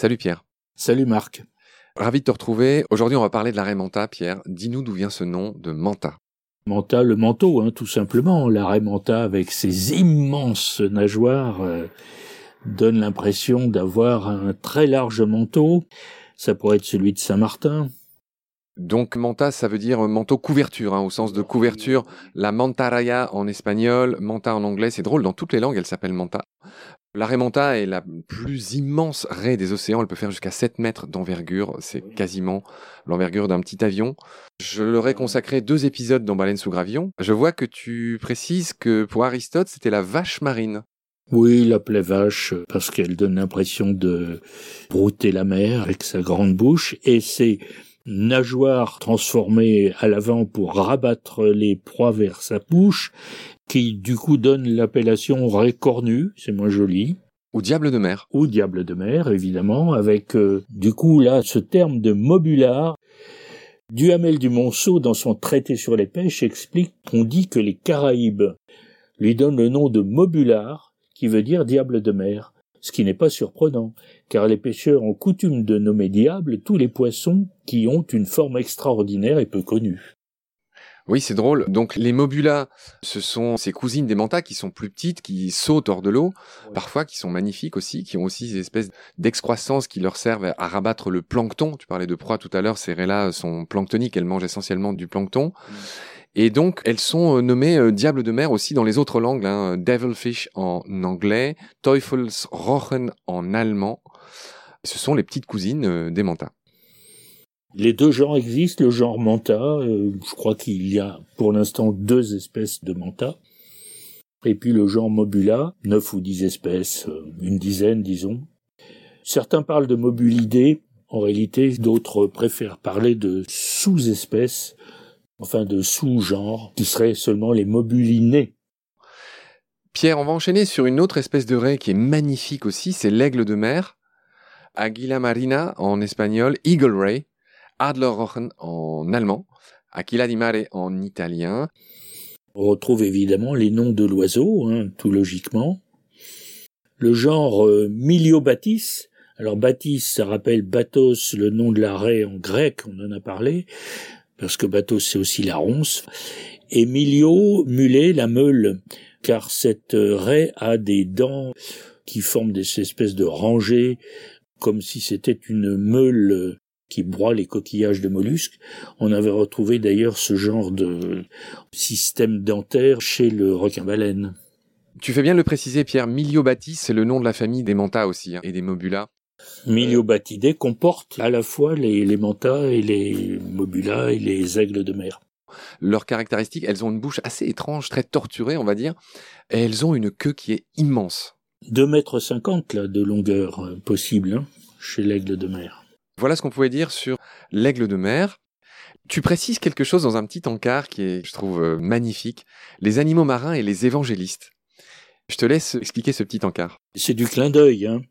Salut Pierre. Salut Marc. Ravi de te retrouver. Aujourd'hui, on va parler de l'arrêt manta. Pierre, dis-nous d'où vient ce nom de manta. Manta, le manteau, hein, tout simplement. L'arrêt manta avec ses immenses nageoires euh, donne l'impression d'avoir un très large manteau. Ça pourrait être celui de Saint-Martin. Donc manta, ça veut dire manteau couverture, hein, au sens de couverture. La mantaraya en espagnol, manta en anglais, c'est drôle, dans toutes les langues, elle s'appelle manta. La raie manta est la plus immense raie des océans, elle peut faire jusqu'à 7 mètres d'envergure, c'est quasiment l'envergure d'un petit avion. Je leur ai consacré deux épisodes dans Baleine sous gravillon. Je vois que tu précises que pour Aristote, c'était la vache marine. Oui, il l'appelait vache parce qu'elle donne l'impression de brouter la mer avec sa grande bouche et c'est nageoires transformées à l'avant pour rabattre les proies vers sa bouche, qui du coup donne l'appellation raie cornue, c'est moins joli. Ou diable de mer. Ou diable de mer, évidemment, avec euh, du coup là ce terme de mobular. Duhamel du Monceau, dans son traité sur les pêches, explique qu'on dit que les Caraïbes lui donnent le nom de mobular, qui veut dire diable de mer ce qui n'est pas surprenant, car les pêcheurs ont coutume de nommer diable tous les poissons qui ont une forme extraordinaire et peu connue. Oui, c'est drôle. Donc les mobulas, ce sont ces cousines des mantas qui sont plus petites, qui sautent hors de l'eau, parfois qui sont magnifiques aussi, qui ont aussi des espèces d'excroissance qui leur servent à rabattre le plancton. Tu parlais de proie tout à l'heure, ces raies-là sont planctoniques, elles mangent essentiellement du plancton. Mm. Et donc, elles sont euh, nommées euh, diables de mer aussi dans les autres langues, hein, devilfish en anglais, Teufelsrochen en allemand. Ce sont les petites cousines euh, des mantas. Les deux genres existent. Le genre manta, je crois qu'il y a pour l'instant deux espèces de manta. Et puis le genre mobula, neuf ou dix espèces, une dizaine disons. Certains parlent de mobulidés, en réalité d'autres préfèrent parler de sous-espèces enfin de sous-genres, qui seraient seulement les mobulinés. Pierre, on va enchaîner sur une autre espèce de raie qui est magnifique aussi, c'est l'aigle de mer. Aguila marina en espagnol, Eagle Ray, Adlerrochen en allemand, Aquila di mare en italien. On retrouve évidemment les noms de l'oiseau, hein, tout logiquement. Le genre euh, Miliobatis, alors Batis, ça rappelle Batos, le nom de la raie en grec, on en a parlé parce que bateau c'est aussi la ronce, et milio, mulet, la meule, car cette raie a des dents qui forment des espèces de rangées, comme si c'était une meule qui broie les coquillages de mollusques. On avait retrouvé d'ailleurs ce genre de système dentaire chez le requin-baleine. Tu fais bien le préciser, Pierre. Miliobatis, c'est le nom de la famille des mantas aussi, hein, et des mobulas. Miliobatidés comporte à la fois les, les mantas et les mobulas et les aigles de mer. Leurs caractéristiques, elles ont une bouche assez étrange, très torturée, on va dire, et elles ont une queue qui est immense. Deux mètres cinquante là de longueur euh, possible hein, chez l'aigle de mer. Voilà ce qu'on pouvait dire sur l'aigle de mer. Tu précises quelque chose dans un petit encart qui est, je trouve, euh, magnifique. Les animaux marins et les évangélistes. Je te laisse expliquer ce petit encart. C'est du clin d'œil. Hein.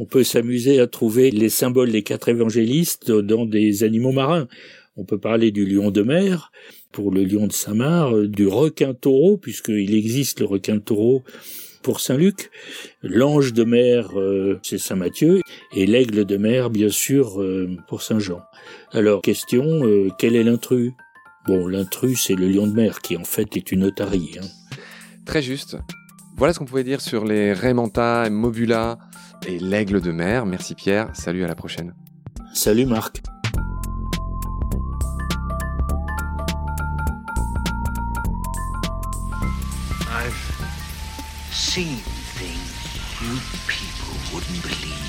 On peut s'amuser à trouver les symboles des quatre évangélistes dans des animaux marins. On peut parler du lion de mer pour le lion de Saint-Marc, du requin taureau, puisqu'il existe le requin taureau pour Saint-Luc, l'ange de mer, euh, c'est Saint-Matthieu, et l'aigle de mer, bien sûr, euh, pour Saint-Jean. Alors, question, euh, quel est l'intrus? Bon, l'intrus, c'est le lion de mer, qui en fait est une otarie. Hein. Très juste. Voilà ce qu'on pouvait dire sur les Raymanta, Mobula et l'aigle de mer. Merci Pierre, salut à la prochaine. Salut Marc. I've seen things you people wouldn't believe.